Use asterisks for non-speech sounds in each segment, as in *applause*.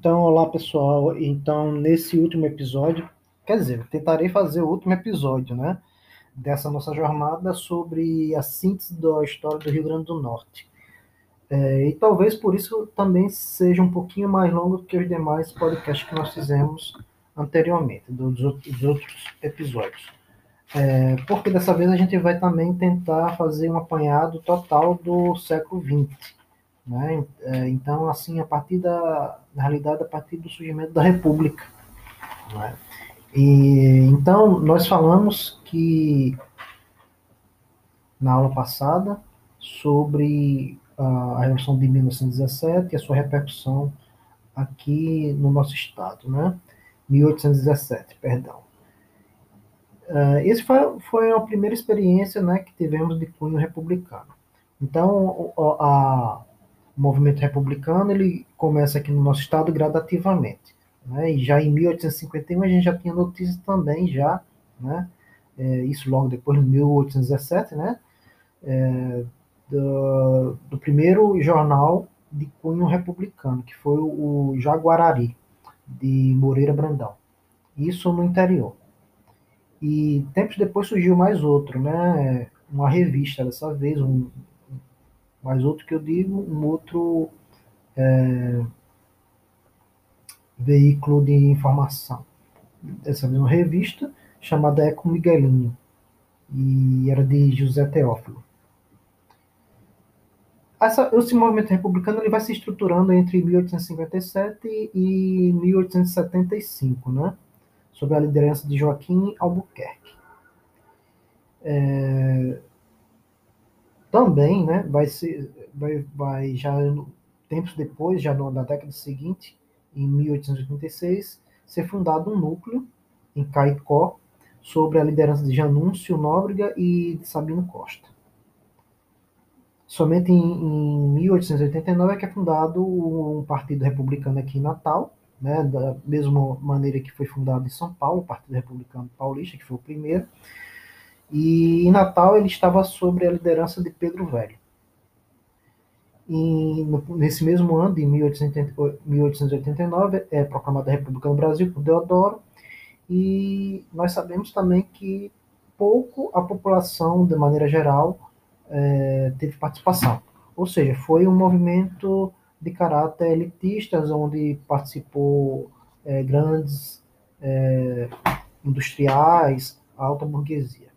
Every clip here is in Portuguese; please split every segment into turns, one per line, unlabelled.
Então, olá pessoal. Então, nesse último episódio, quer dizer, tentarei fazer o último episódio, né? Dessa nossa jornada sobre a síntese da história do Rio Grande do Norte. É, e talvez por isso também seja um pouquinho mais longo que os demais podcasts que nós fizemos anteriormente, dos, dos outros episódios. É, porque dessa vez a gente vai também tentar fazer um apanhado total do século XX né? É, então, assim, a partir da, na realidade, a partir do surgimento da República. Né? E, então, nós falamos que, na aula passada, sobre a Revolução de 1917 e a sua repercussão aqui no nosso estado, né? 1817, perdão. Uh, esse foi, foi a primeira experiência né, que tivemos de cunho republicano. Então, a, movimento republicano ele começa aqui no nosso estado gradativamente. Né? E já em 1851 a gente já tinha notícias também, já, né? É, isso logo depois, em 1817, né? É, do, do, primeiro jornal de cunho republicano, que foi o Jaguarari, de Moreira Brandão. Isso no interior. E tempos depois surgiu mais outro, né? Uma revista dessa vez, um, mas outro que eu digo, um outro é, veículo de informação. Essa mesma revista, chamada Eco Miguelinho, e era de José Teófilo. Essa, esse movimento republicano ele vai se estruturando entre 1857 e 1875, né? sob a liderança de Joaquim Albuquerque. É, também, né, vai ser, vai, vai já tempos depois, já na década seguinte, em 1886, ser fundado um núcleo em Caicó sobre a liderança de Janúncio Nóbrega e de Sabino Costa. Somente em, em 1889 é que é fundado um partido republicano aqui em Natal, né, da mesma maneira que foi fundado em São Paulo, o Partido Republicano Paulista, que foi o primeiro, e em Natal ele estava sob a liderança de Pedro Velho. E nesse mesmo ano, de 1889, é proclamada a República do Brasil por Deodoro, e nós sabemos também que pouco a população, de maneira geral, é, teve participação. Ou seja, foi um movimento de caráter elitista, onde participou é, grandes é, industriais, alta burguesia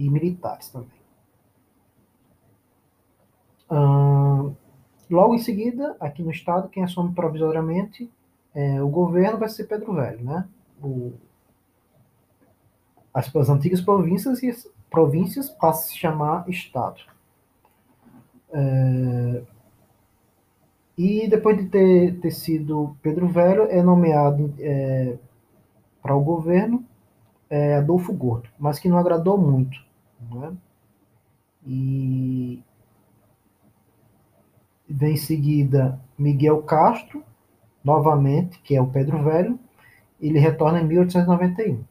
e militares também. logo em seguida, aqui no estado, quem assume provisoriamente é, o governo vai ser Pedro Velho, né? O, as, as antigas províncias e as províncias passam a se chamar estado. É, e depois de ter, ter sido Pedro Velho, é nomeado é, para o governo é, Adolfo Gordo, mas que não agradou muito. Né? E vem em seguida Miguel Castro, novamente, que é o Pedro Velho, ele retorna em 1891.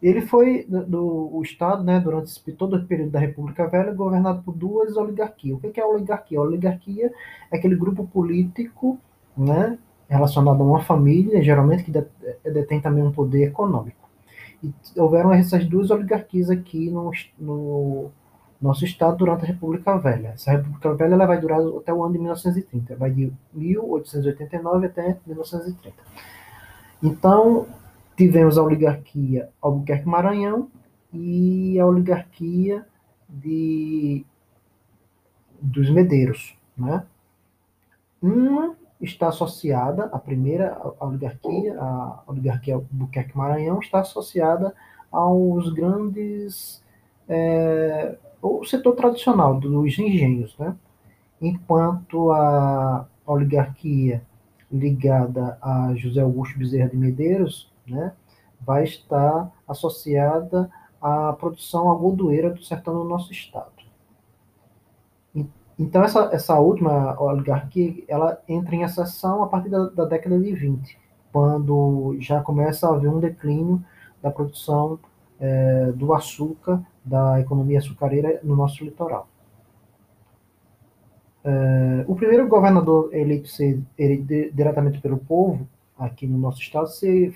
Ele foi do, o Estado, né, durante todo o período da República Velha, governado por duas oligarquias. O que é a oligarquia? A oligarquia é aquele grupo político né, relacionado a uma família, geralmente que detém também um poder econômico. E houveram essas duas oligarquias aqui no, no nosso estado durante a República Velha. Essa República Velha ela vai durar até o ano de 1930, vai de 1889 até 1930. Então, tivemos a oligarquia Albuquerque Maranhão e a oligarquia de dos Medeiros, né? Uma está associada, a primeira oligarquia, a oligarquia Buquerque Maranhão, está associada aos grandes. É, o setor tradicional dos engenhos, né? enquanto a oligarquia ligada a José Augusto Bezerra de Medeiros né, vai estar associada à produção agudoeira do sertão do nosso estado. Então, essa, essa última oligarquia, ela entra em ascensão a partir da, da década de 20, quando já começa a haver um declínio da produção é, do açúcar, da economia açucareira no nosso litoral. Uh, o primeiro governador eleito ser, eleito diretamente pelo povo aqui no nosso estado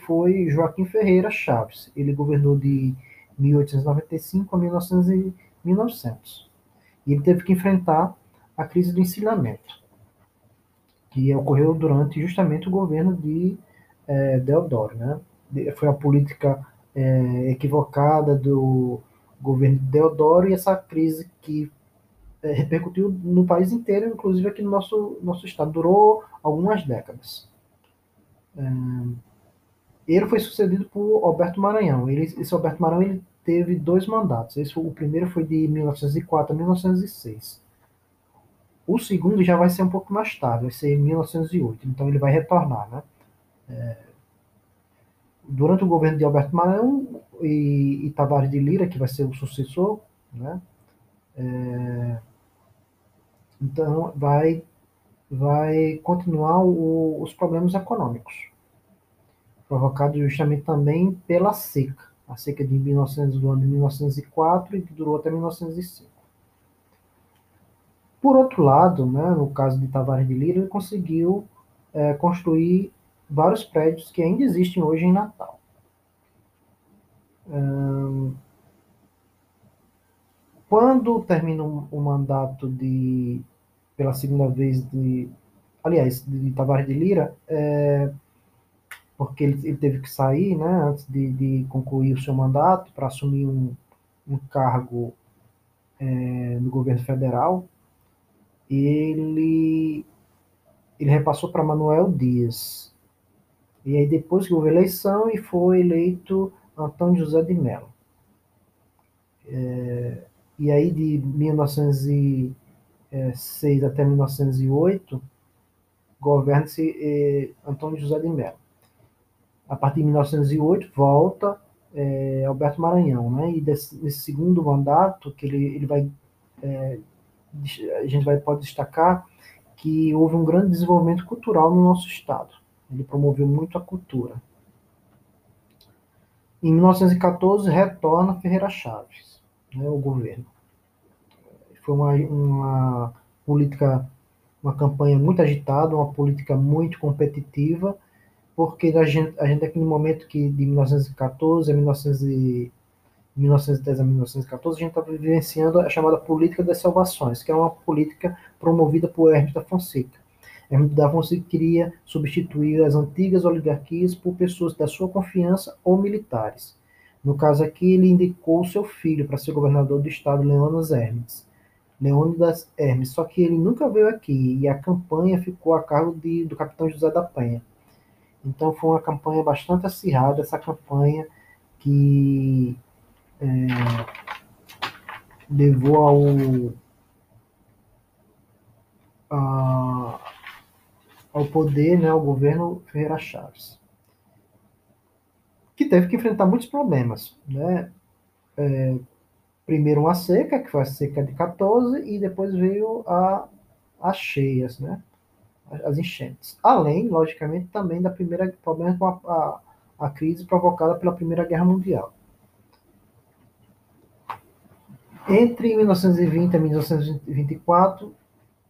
foi Joaquim Ferreira Chaves. Ele governou de 1895 a 1900. E ele teve que enfrentar a crise do encilhamento, que ocorreu durante justamente o governo de é, Deodoro. Né? Foi a política é, equivocada do governo de Deodoro e essa crise que é, repercutiu no país inteiro, inclusive aqui no nosso, nosso estado. Durou algumas décadas. É, ele foi sucedido por Alberto Maranhão. Ele, esse Alberto Maranhão ele teve dois mandatos. Esse, o primeiro foi de 1904 a 1906. O segundo já vai ser um pouco mais tarde, vai ser em 1908. Então ele vai retornar, né? É, durante o governo de Alberto Maranhão e, e Tavares de Lira, que vai ser o sucessor, né? É, então vai vai continuar o, os problemas econômicos provocados justamente também pela seca, a seca de 1900, do ano de 1904 e que durou até 1905. Por outro lado, né, no caso de Tavares de Lira, ele conseguiu é, construir vários prédios que ainda existem hoje em Natal. Quando termina o mandato de, pela segunda vez de, aliás, de Tavares de Lira, é, porque ele, ele, teve que sair, né, antes de, de concluir o seu mandato para assumir um, um cargo é, no governo federal, ele ele repassou para Manuel Dias. E aí depois que houve eleição e foi eleito Antônio José de Mello. É, e aí de 1906 até 1908 governa-se é, Antônio José de Mello. A partir de 1908 volta é, Alberto Maranhão, né? E desse, nesse segundo mandato que ele, ele vai é, a gente vai pode destacar que houve um grande desenvolvimento cultural no nosso estado. Ele promoveu muito a cultura. Em 1914 retorna Ferreira Chaves, né, o governo. Foi uma, uma política, uma campanha muito agitada, uma política muito competitiva, porque a gente, a gente aqui no momento que de 1914 a 1900 1910 a 1914, a gente está vivenciando a chamada política das salvações, que é uma política promovida por Hermes da Fonseca. Hermes da Fonseca queria substituir as antigas oligarquias por pessoas da sua confiança ou militares. No caso aqui, ele indicou seu filho para ser governador do estado, Leônidas Hermes. Leônidas Hermes, só que ele nunca veio aqui e a campanha ficou a cargo de, do capitão José da Penha. Então foi uma campanha bastante acirrada, essa campanha que é, levou ao, a, ao poder, né, ao governo Ferreira Chaves, que teve que enfrentar muitos problemas, né? É, primeiro uma seca, que foi a seca de 14, e depois veio a, as cheias, né? As enchentes. Além, logicamente, também da primeira problema com a, a, a crise provocada pela Primeira Guerra Mundial. Entre 1920 e 1924,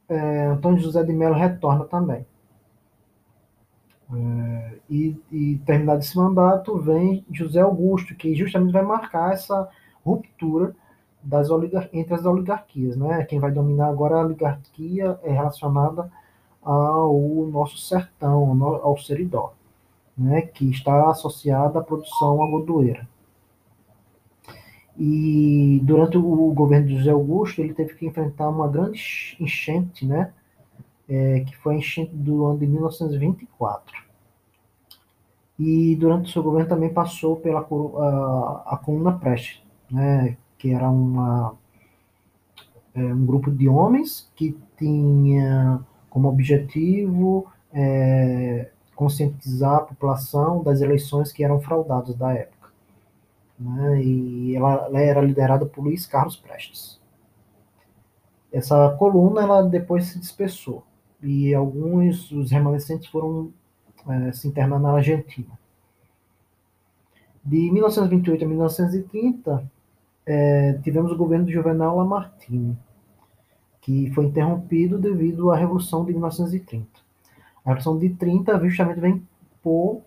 é, Antônio José de Mello retorna também. É, e, e, terminado esse mandato, vem José Augusto, que justamente vai marcar essa ruptura das entre as oligarquias. Né? Quem vai dominar agora a oligarquia é relacionada ao nosso sertão, ao seridó, né? que está associada à produção agodoeira. E durante o governo de José Augusto, ele teve que enfrentar uma grande enchente, né? É, que foi a enchente do ano de 1924. E durante o seu governo também passou pela a, a Comuna Preste, né? Que era uma, é, um grupo de homens que tinha como objetivo é, conscientizar a população das eleições que eram fraudadas da época né, e ela, ela, era liderada por Luiz Carlos Prestes. Essa coluna ela depois se dispersou e alguns dos remanescentes foram é, se internar na Argentina. De 1928 a 1930 é, tivemos o governo de Juvenal Lamartine. que foi interrompido devido à Revolução de 1930. A Revolução de 30 justamente vem pôr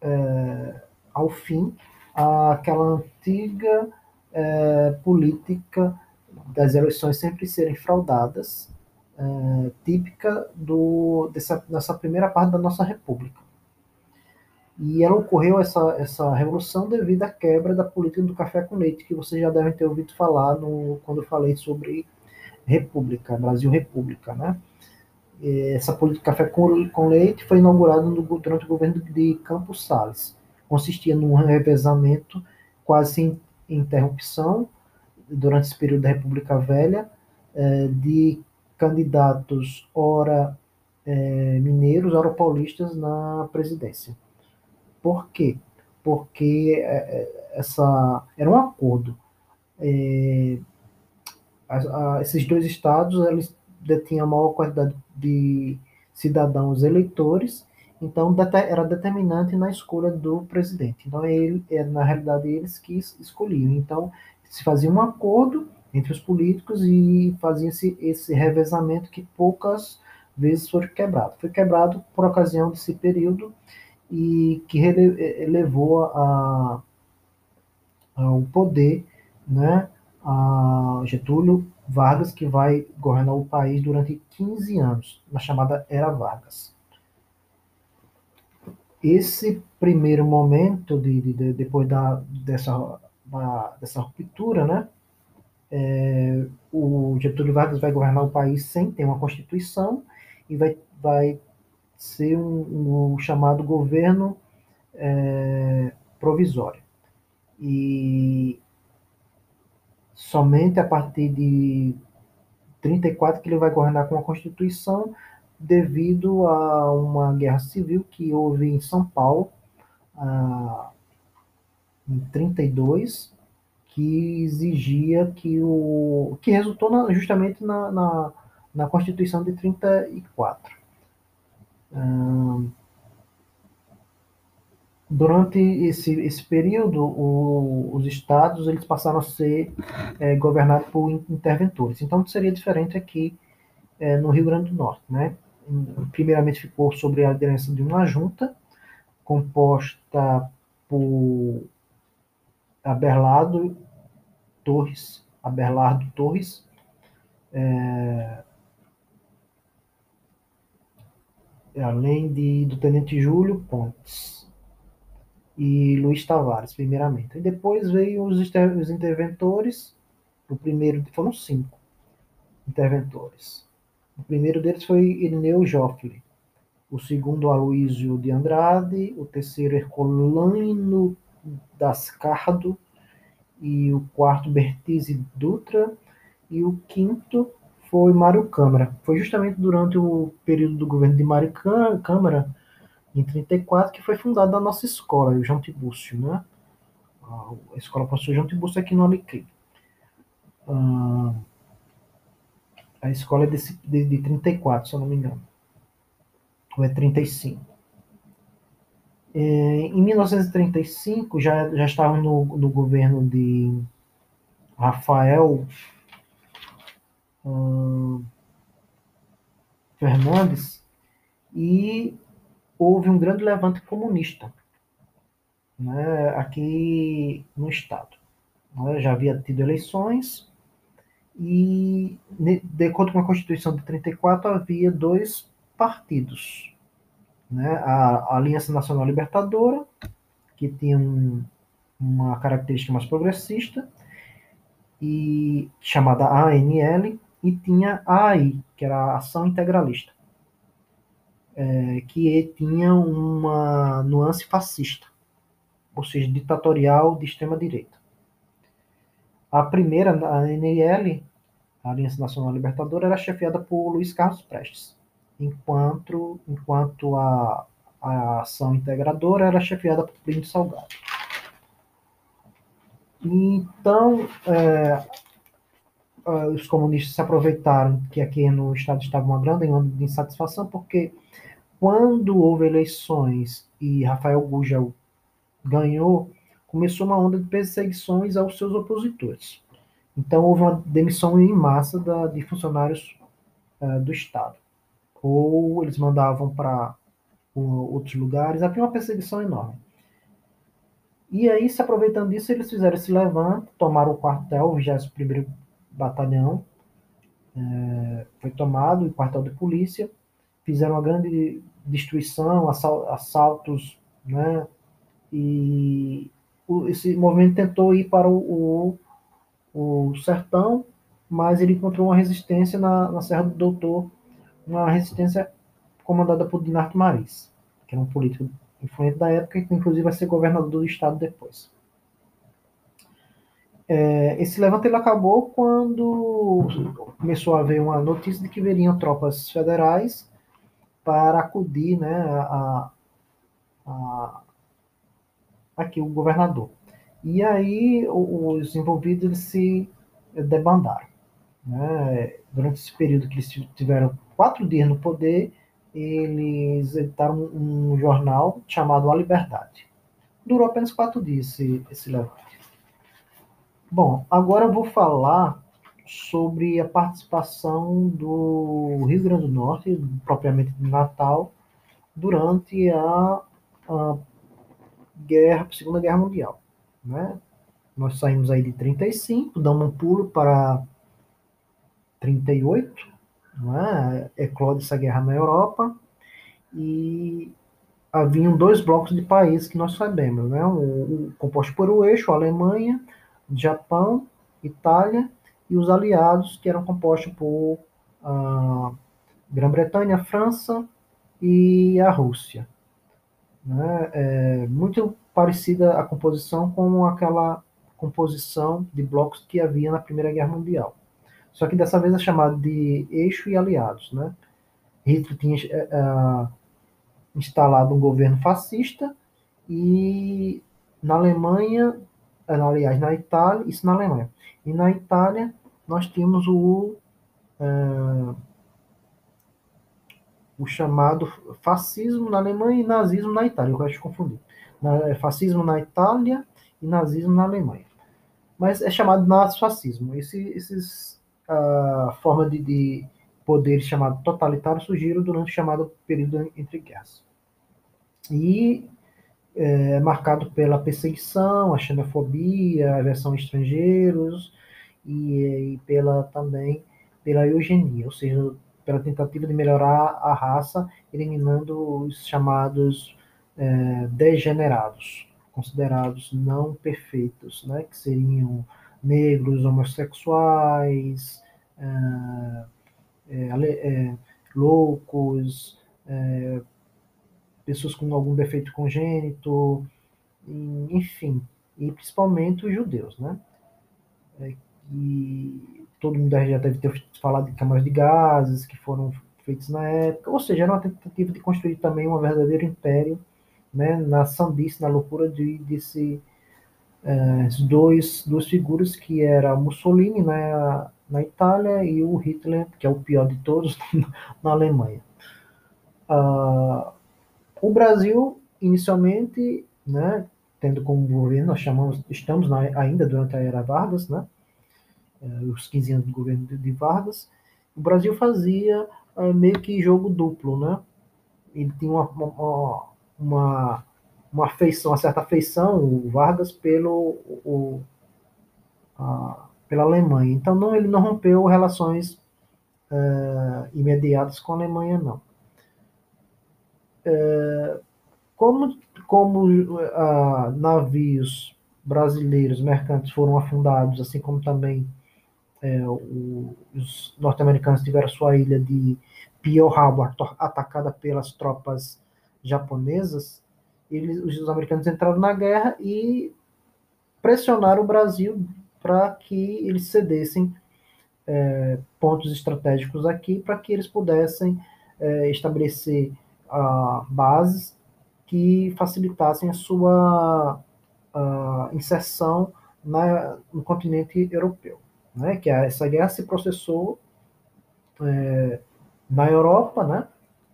é, ao fim aquela antiga é, política das eleições sempre serem fraudadas, é, típica do, dessa, dessa primeira parte da nossa república. E ela ocorreu, essa, essa revolução, devido à quebra da política do café com leite, que vocês já devem ter ouvido falar no, quando eu falei sobre República, Brasil República, né? Essa política café com, leite foi inaugurada no, durante o governo de Campos Salles. Consistia num revezamento quase sem interrupção durante esse período da República Velha eh, de candidatos ora eh, mineiros, ora paulistas na presidência. Por quê? Porque eh, essa era um acordo esses dois estados eles detinham a maior quantidade de cidadãos eleitores, então era determinante na escolha do presidente. Então ele, é, na realidade eles que escolhiam. Então se fazia um acordo entre os políticos e fazia esse, revezamento que poucas vezes foi quebrado. Foi quebrado por ocasião desse período e que levou a, ao poder, né, a Getúlio Vargas, que vai governar o país durante 15 anos, na chamada Era Vargas. Esse primeiro momento, de, de, de depois da, dessa, da, dessa ruptura, né, é, o Getúlio Vargas vai governar o país sem ter uma constituição e vai, vai ser um, um chamado governo é, provisório. E somente a partir de 34 que ele vai governar com a Constituição, devido a uma guerra civil que houve em São Paulo, ah, em 32, que exigia que o. que resultou na, justamente na, na, na, Constituição de 34. Ah, durante esse, esse período, o, os estados eles passaram a ser é, governados por interventores. Então, seria diferente aqui é, no Rio Grande do Norte. Né? Primeiramente, ficou sobre a liderança de uma junta, composta por Aberlado Torres, Aberlardo Torres, é, além de, do Tenente Júlio Pontes e Luiz Tavares, primeiramente. E depois veio os, os interventores. O primeiro foram cinco interventores. O primeiro deles foi Irineu Joffre. O segundo, Aloísio de Andrade. O terceiro, Herculano Dascardo. E o quarto, Bertise Dutra. E o quinto foi Mário Câmara. Foi justamente durante o período do governo de Mário Câmara em 34, que foi fundada a nossa escola, o João Tibúrcio, né? A escola professor João Tibúrcio aqui no Alecrim. A escola é desse, de, de 34, se eu não me engano. Ou é 35. É, em 1935, já, já estava no, no governo de Rafael uh, Fernandes, e houve um grande levante comunista né, aqui no Estado. Né, já havia tido eleições e, de acordo com a Constituição de 34, havia dois partidos. Né, a Aliança Nacional Libertadora, que tinha um, uma característica mais progressista, e chamada ANL, e tinha a AI, que era a Ação Integralista é, que tinha uma nuance fascista, ou seja, ditatorial de extrema-direita. A primeira, a ANL, a Aliança Nacional Libertadora, era chefiada por Luiz Carlos Prestes, enquanto, enquanto a, a ação integradora era chefiada por Plínio Salgado. Então, é, os comunistas se aproveitaram que aqui no Estado estava uma grande onda de insatisfação, porque quando houve eleições e Rafael Gugel ganhou, começou uma onda de perseguições aos seus opositores. Então houve uma demissão em massa da, de funcionários uh, do Estado. Ou eles mandavam para outros lugares, havia uma perseguição enorme. E aí, se aproveitando disso, eles fizeram esse levante, tomaram o quartel, o 21º Batalhão, é, foi tomado, o quartel de polícia, fizeram uma grande destruição, assaltos, né? E esse movimento tentou ir para o, o, o sertão, mas ele encontrou uma resistência na, na Serra do Doutor, uma resistência comandada por Dinarto Maris, que era um político influente da época, que inclusive vai ser governador do estado depois. É, esse levante ele acabou quando começou a haver uma notícia de que veriam tropas federais para acudir né, a, a, aqui o governador. E aí os envolvidos se debandaram. Né? Durante esse período que eles tiveram quatro dias no poder, eles editaram um jornal chamado A Liberdade. Durou apenas quatro dias esse, esse levante. Bom, agora eu vou falar sobre a participação do Rio Grande do Norte, propriamente de Natal, durante a, a guerra, Segunda Guerra Mundial. Né? Nós saímos aí de 35, damos um pulo para 38, né? eclode essa guerra na Europa, e haviam dois blocos de países que nós sabemos, né? o, o composto por o eixo, Alemanha, Japão, Itália e os aliados, que eram compostos por a Grã-Bretanha, França e a Rússia. Né? É muito parecida a composição com aquela composição de blocos que havia na Primeira Guerra Mundial. Só que dessa vez é chamado de eixo e aliados. Né? Hitler tinha uh, instalado um governo fascista e na Alemanha aliás, na Itália, isso na Alemanha. E na Itália, nós tínhamos o, é, o chamado fascismo na Alemanha e nazismo na Itália. Eu gosto de confundir. É, fascismo na Itália e nazismo na Alemanha. Mas é chamado nazifascismo. Esse, esses uh, forma de, de poderes chamados totalitários surgiram durante o chamado período entre guerras. E é, marcado pela perseguição, a xenofobia, a aversão a estrangeiros e, e, pela também pela eugenia, ou seja, pela tentativa de melhorar a raça, eliminando os chamados é, degenerados, considerados não perfeitos, né, que seriam negros, homossexuais, é, é, é loucos, é, pessoas com algum defeito congênito, enfim, e principalmente os judeus, né? É, e todo mundo já deve ter falado de câmaras de gases que foram feitas na época, ou seja, era uma tentativa de construir também um verdadeiro império, né, na sandice, na loucura de, desse é, dois duas figuras que era Mussolini na, na Itália e o Hitler, que é o pior de todos, *laughs* na Alemanha. Uh, o Brasil, inicialmente, né, tendo como governo, nós chamamos, estamos na, ainda durante a era Vargas, né, os 15 anos do governo de, Vargas, o Brasil fazia uh, meio que jogo duplo, né? Ele tinha uma, uma, uma, uma afeição, uma certa afeição, o Vargas, pelo, o, a, pela Alemanha. Então, não, ele não rompeu relações uh, imediatas com a Alemanha, não. Como como navios brasileiros mercantes foram afundados, assim como também é, o, os norte-americanos tiveram sua ilha de Pearl Harbor atacada pelas tropas japonesas, eles, os americanos entraram na guerra e pressionaram o Brasil para que eles cedessem é, pontos estratégicos aqui para que eles pudessem é, estabelecer uh, bases que facilitassem a sua uh, inserção na, no continente europeu. Né? Que essa guerra se processou é, na Europa, né?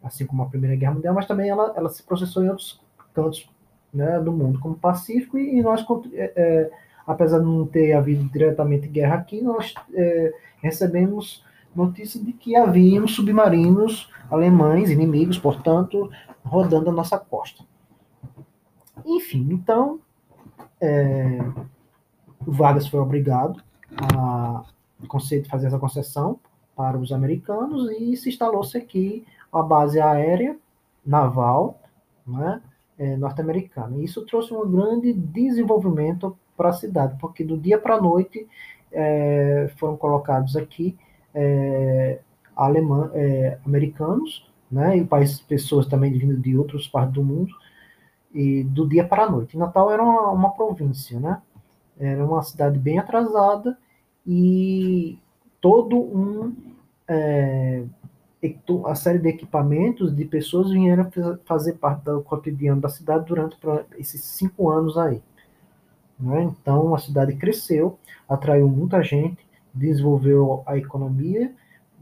assim como a Primeira Guerra Mundial, mas também ela, ela se processou em outros cantos né, do mundo, como o Pacífico, e, nós é, é, apesar de não ter havido diretamente guerra aqui, nós é, recebemos notícia de que haviam submarinos alemães, inimigos, portanto, rodando a nossa costa. Enfim, então, é, Vargas foi obrigado a fazer essa concessão para os americanos e se instalou-se aqui a base aérea naval né, é, norte-americana. Isso trouxe um grande desenvolvimento para a cidade, porque do dia para a noite é, foram colocados aqui é, alemã, é, americanos, né, e países, pessoas também vindo de outras partes do mundo, e do dia para a noite. Natal era uma, uma província, né? Era uma cidade bem atrasada e todo um é, a série de equipamentos de pessoas vieram fazer parte do cotidiano da cidade durante esses cinco anos aí. Né? Então a cidade cresceu, atraiu muita gente, desenvolveu a economia.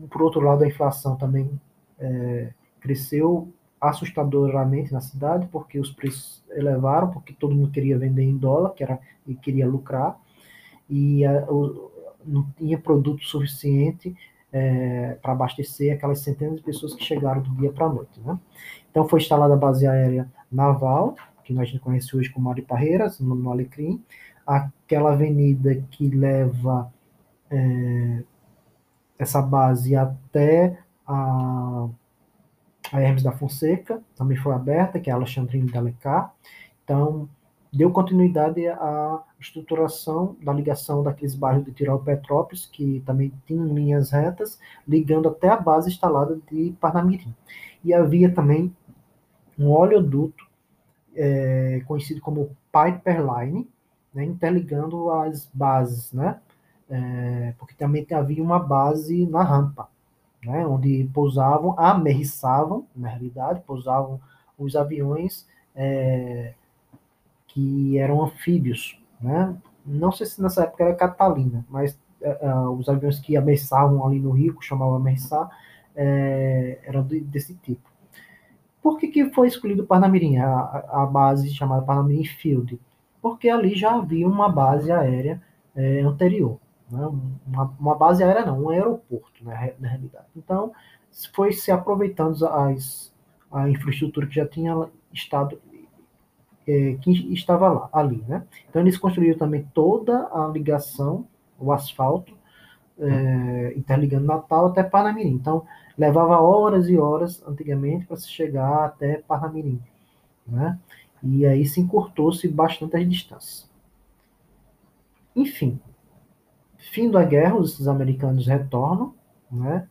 Por outro lado, a inflação também é, cresceu assustadoramente na cidade, porque os preços elevaram, porque todo mundo queria vender em dólar, que era, e queria lucrar, e a, o, não tinha produto suficiente é, para abastecer aquelas centenas de pessoas que chegaram do dia para a noite. Né? Então foi instalada a base aérea naval, que nós conhecemos hoje como Mauri Parreiras, no, no Alecrim, aquela avenida que leva é, essa base até a, a Hermes da Fonseca, também foi aberta, que é a Alexandrine de Alencar. Então, deu continuidade à estruturação da ligação daqueles bairros de Tirol Petrópolis, que também tinham linhas retas, ligando até a base instalada de Parnamirim. E havia também um oleoduto é, conhecido como Pipeline, né, interligando as bases, né? é, porque também havia uma base na rampa, né, onde pousavam, amerriçavam, na realidade, pousavam os aviões é, que eram anfíbios, né? Não sei se nessa época era Catalina, mas é, é os aviões que amerriçavam ali no Rio, chamavam amerriçar, é, eram de, desse tipo. Por que, que foi escolhido Parnamirim, a, a base chamada Parnamirim Field? Porque ali já havia uma base aérea é, anterior né? uma, uma, base aérea não, um aeroporto, né, na realidade. Então, foi se aproveitando as, a infraestrutura que já tinha estado, é, que estava lá, ali, né? Então, eles construíram também toda a ligação, o asfalto, é, interligando Natal até Parnamirim. Então, levava horas e horas, antigamente, para se chegar até Parnamirim, né? E aí se encurtou-se bastante as distâncias. Enfim, Fim da guerra, os americanos retornam, né?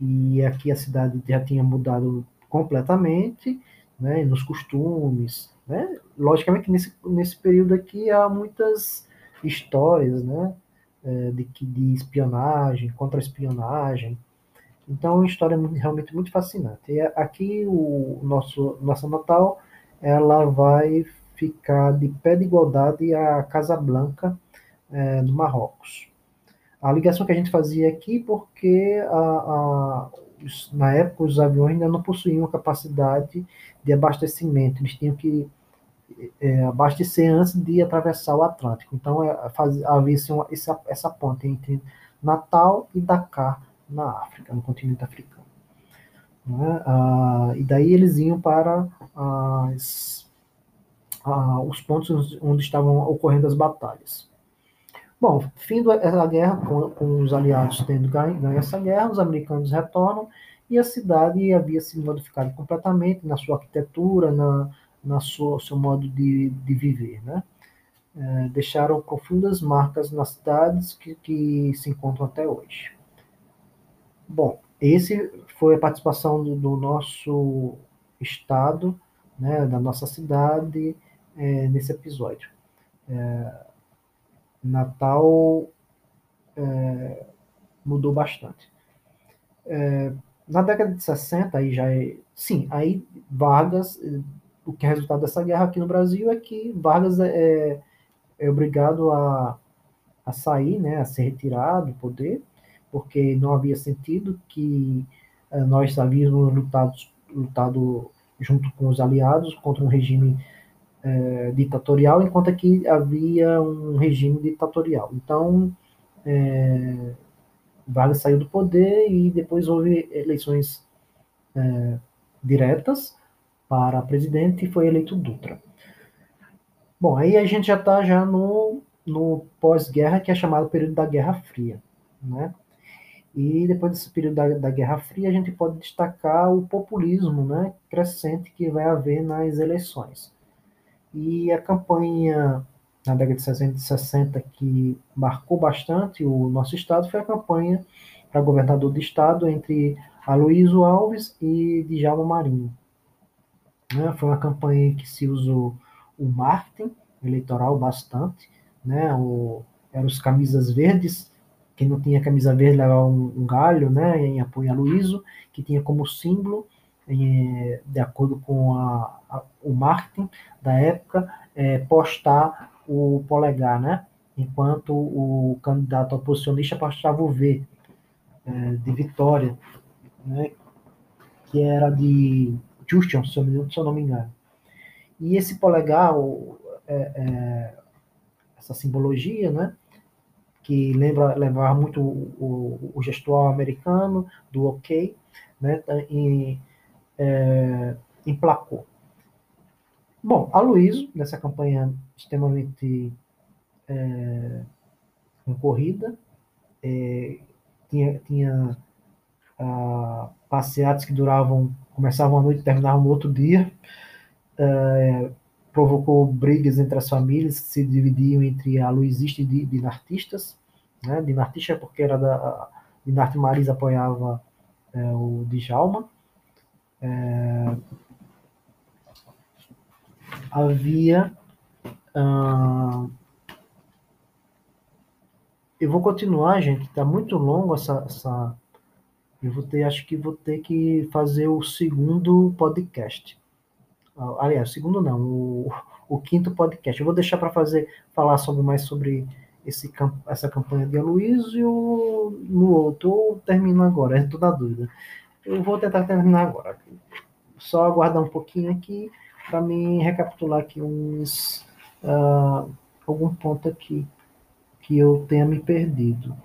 E aqui a cidade já tinha mudado completamente, né? Nos costumes, né? Logicamente nesse nesse período aqui há muitas histórias, né? É, de, de espionagem, contra-espionagem. Então, é uma história realmente muito fascinante. E aqui o nosso nossa Natal, ela vai ficar de pé de igualdade à Casa Blanca é, no Marrocos. A ligação que a gente fazia aqui, porque a, a, os, na época os aviões ainda não possuíam capacidade de abastecimento, eles tinham que é, abastecer antes de atravessar o Atlântico. Então é, faz, havia uma, essa, essa ponte entre Natal e Dakar, na África, no continente africano. Né? Ah, e daí eles iam para as, ah, os pontos onde estavam ocorrendo as batalhas. Bom, fim da guerra, com, com, os aliados tendo ganho, ganho essa guerra, os americanos retornam e a cidade havia se modificado completamente na sua arquitetura, na, na sua seu modo de, de viver, né? É, deixaram profundas marcas nas cidades que, que se encontram até hoje. Bom, esse foi a participação do, do nosso estado, né, da nossa cidade, é, nesse episódio. É, Natal é, mudou bastante. É, na década de 60, aí já é. Sim, aí Vargas, o que é resultado dessa guerra aqui no Brasil é que Vargas é, é obrigado a, a sair, né, a se retirar do poder, porque não havia sentido que é, nós havíamos lutado, lutado junto com os aliados contra um regime é, ditatorial, enquanto aqui havia um regime ditatorial. Então, é, Vargas saiu do poder e depois houve eleições é, diretas para presidente e foi eleito Dutra. Bom, aí a gente já está já no, no pós-guerra, que é chamado período da Guerra Fria, né? E depois desse período da, da, Guerra Fria, a gente pode destacar o populismo né, crescente que vai haver nas eleições. E a campanha na década de 60, 60 que marcou bastante o nosso estado foi a campanha para governador do estado entre Aloysio Alves e Djalma Marinho. Né? Foi uma campanha que se usou o marketing eleitoral bastante, né? O, eram os camisas verdes quem não tinha camisa verde levava um, um galho, né, em apoio a Luíso, que tinha como símbolo, de acordo com a, a, o marketing da época, é, postar o polegar, né, enquanto o candidato oposicionista postava o V, é, de vitória, né, que era de Justin, se eu, não me engano. E esse polegar, o, é, é, essa simbologia, né, que lembra levava muito o, o, o gestual americano do ok, né, e é, emplacou. Bom, a Luísa, nessa campanha extremamente é, concorrida, é, tinha, tinha passeatas que duravam, começavam à noite e terminavam no outro dia, é, provocou brigas entre as famílias que se dividiam entre a luizista e dinartistas. Né? Dinartista porque era da Dinarte Maris apoiava é, o Djalma. É, havia ah, eu vou continuar, gente. Está muito longo essa, essa. Eu vou ter, acho que vou ter que fazer o segundo podcast. Aliás, o segundo não, o, o quinto podcast. Eu vou deixar para fazer falar sobre mais sobre esse, essa campanha de Aloysio no outro, ou termino agora, estou na dúvida. Eu vou tentar terminar agora. Só aguardar um pouquinho aqui para me recapitular aqui uns uh, algum ponto aqui que eu tenha me perdido.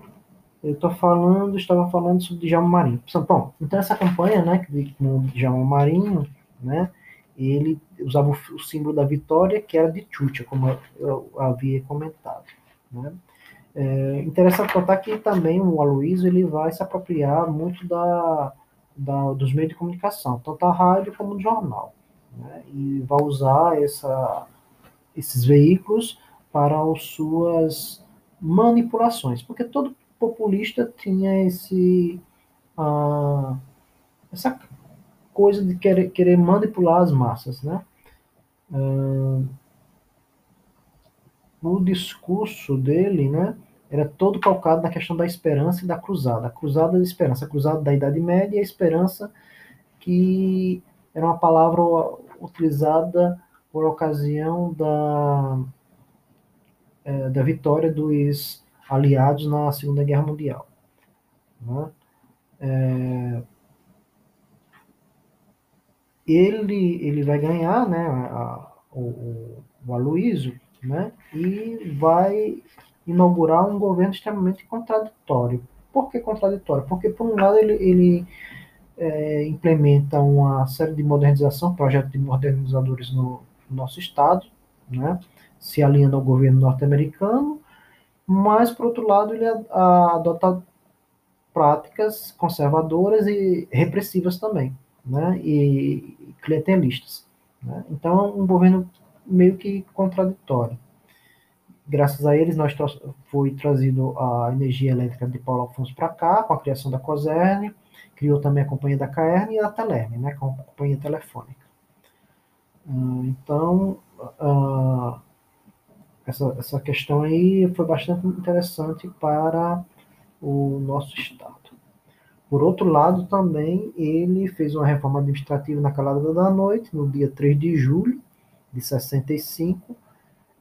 Eu estou falando, estava falando sobre Djalma Marinho. Bom, então essa campanha, né, com o Djalma Marinho, né, ele usava o, símbolo da vitória, que era de Chucha, como eu, havia comentado. Né? É interessante notar que também o Aloysio ele vai se apropriar muito da, da, dos meios de comunicação, tanto a rádio como o jornal. Né? E vai usar essa, esses veículos para as suas manipulações, porque todo populista tinha esse, uh, essa coisa de querer, querer manipular as massas, né? Uh, o discurso dele, né, era todo calcado na questão da esperança e da cruzada. A cruzada da esperança, a cruzada da Idade Média e a esperança que era uma palavra utilizada por ocasião da, é, da vitória dos aliados na Segunda Guerra Mundial. Né? É, ele, ele vai ganhar né, a, o, o Aloysio né, e vai inaugurar um governo extremamente contraditório. Por que contraditório? Porque, por um lado, ele, ele é, implementa uma série de modernização, projetos de modernizadores no, no nosso Estado, né, se alinhando ao governo norte-americano, mas, por outro lado, ele adota práticas conservadoras e repressivas também, né, e clientelistas. Né? Então, um governo meio que contraditório. Graças a eles, nós foi trazido a energia elétrica de Paulo Afonso para cá, com a criação da COSERN, criou também a companhia da CAERN e a Telerm, né, com a companhia telefônica. Uh, então, uh, essa, essa questão aí foi bastante interessante para o nosso Estado. Por outro lado, também ele fez uma reforma administrativa na calada da noite, no dia 3 de julho, de 65,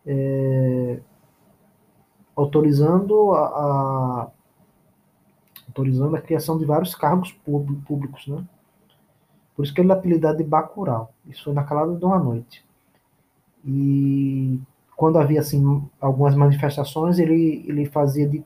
é, autorizando a, a, autorizando a criação de vários cargos públicos, né? Por isso que ele é apelidado de Bacurau. Isso foi na calada de uma noite. e quando havia assim algumas manifestações, ele, ele fazia de